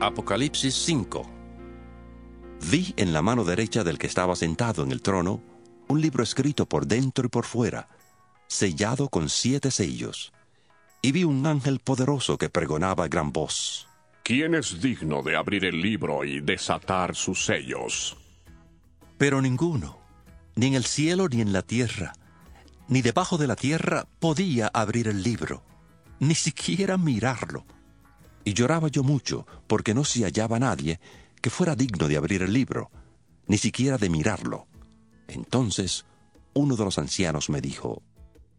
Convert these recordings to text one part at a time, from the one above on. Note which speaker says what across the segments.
Speaker 1: Apocalipsis 5 Vi en la mano derecha del que estaba sentado en el trono un libro escrito por dentro y por fuera, sellado con siete sellos. Y vi un ángel poderoso que pregonaba a gran voz.
Speaker 2: ¿Quién es digno de abrir el libro y desatar sus sellos?
Speaker 1: Pero ninguno, ni en el cielo ni en la tierra, ni debajo de la tierra podía abrir el libro, ni siquiera mirarlo. Y lloraba yo mucho porque no se hallaba nadie que fuera digno de abrir el libro, ni siquiera de mirarlo. Entonces uno de los ancianos me dijo,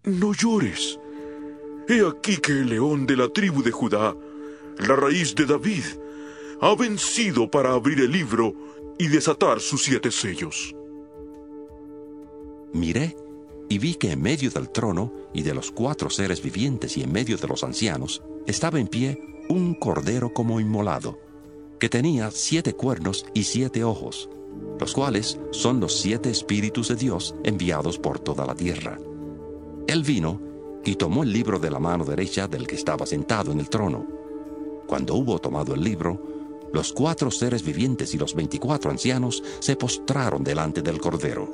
Speaker 3: No llores. He aquí que el león de la tribu de Judá, la raíz de David, ha vencido para abrir el libro y desatar sus siete sellos.
Speaker 1: Miré y vi que en medio del trono y de los cuatro seres vivientes y en medio de los ancianos estaba en pie un cordero como inmolado, que tenía siete cuernos y siete ojos, los cuales son los siete espíritus de Dios enviados por toda la tierra. Él vino y tomó el libro de la mano derecha del que estaba sentado en el trono. Cuando hubo tomado el libro, los cuatro seres vivientes y los veinticuatro ancianos se postraron delante del cordero.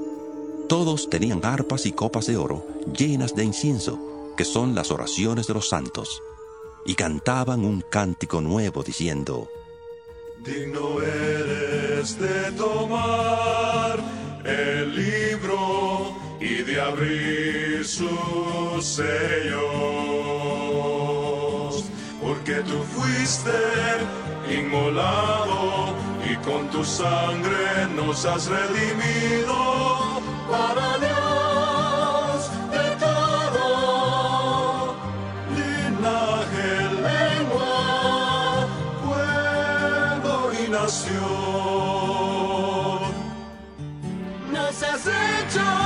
Speaker 1: Todos tenían arpas y copas de oro llenas de incienso, que son las oraciones de los santos y cantaban un cántico nuevo diciendo,
Speaker 4: Digno eres de tomar el libro y de abrir sus sellos, porque tú fuiste inmolado y con tu sangre nos has redimido para Dios.
Speaker 5: Nos has hecho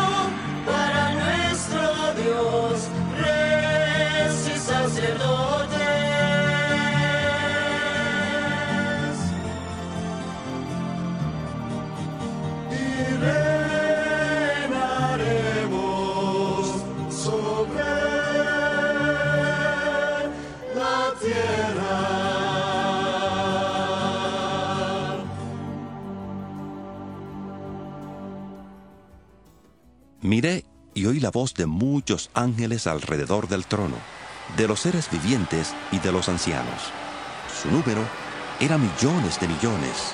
Speaker 1: Miré y oí la voz de muchos ángeles alrededor del trono, de los seres vivientes y de los ancianos. Su número era millones de millones.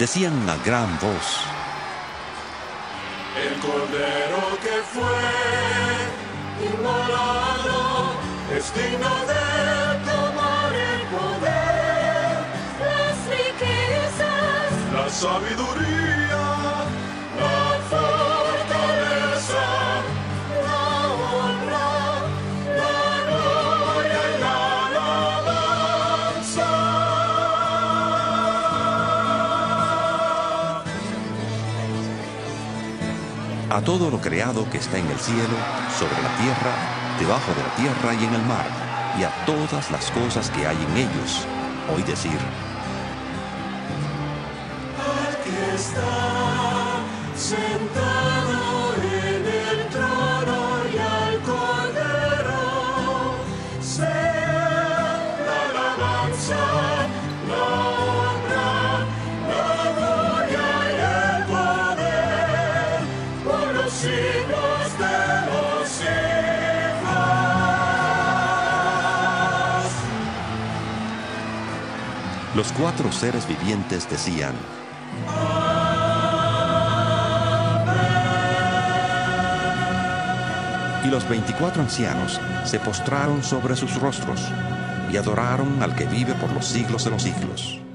Speaker 1: Decían a gran voz,
Speaker 4: El cordero que fue inmolado es digno de tomar el poder,
Speaker 5: las riquezas,
Speaker 4: la sabiduría
Speaker 1: a todo lo creado que está en el cielo, sobre la tierra, debajo de la tierra y en el mar, y a todas las cosas que hay en ellos. Hoy decir,
Speaker 4: Aquí está
Speaker 1: los cuatro seres vivientes decían, Y los veinticuatro ancianos se postraron sobre sus rostros y adoraron al que vive por los siglos de los siglos.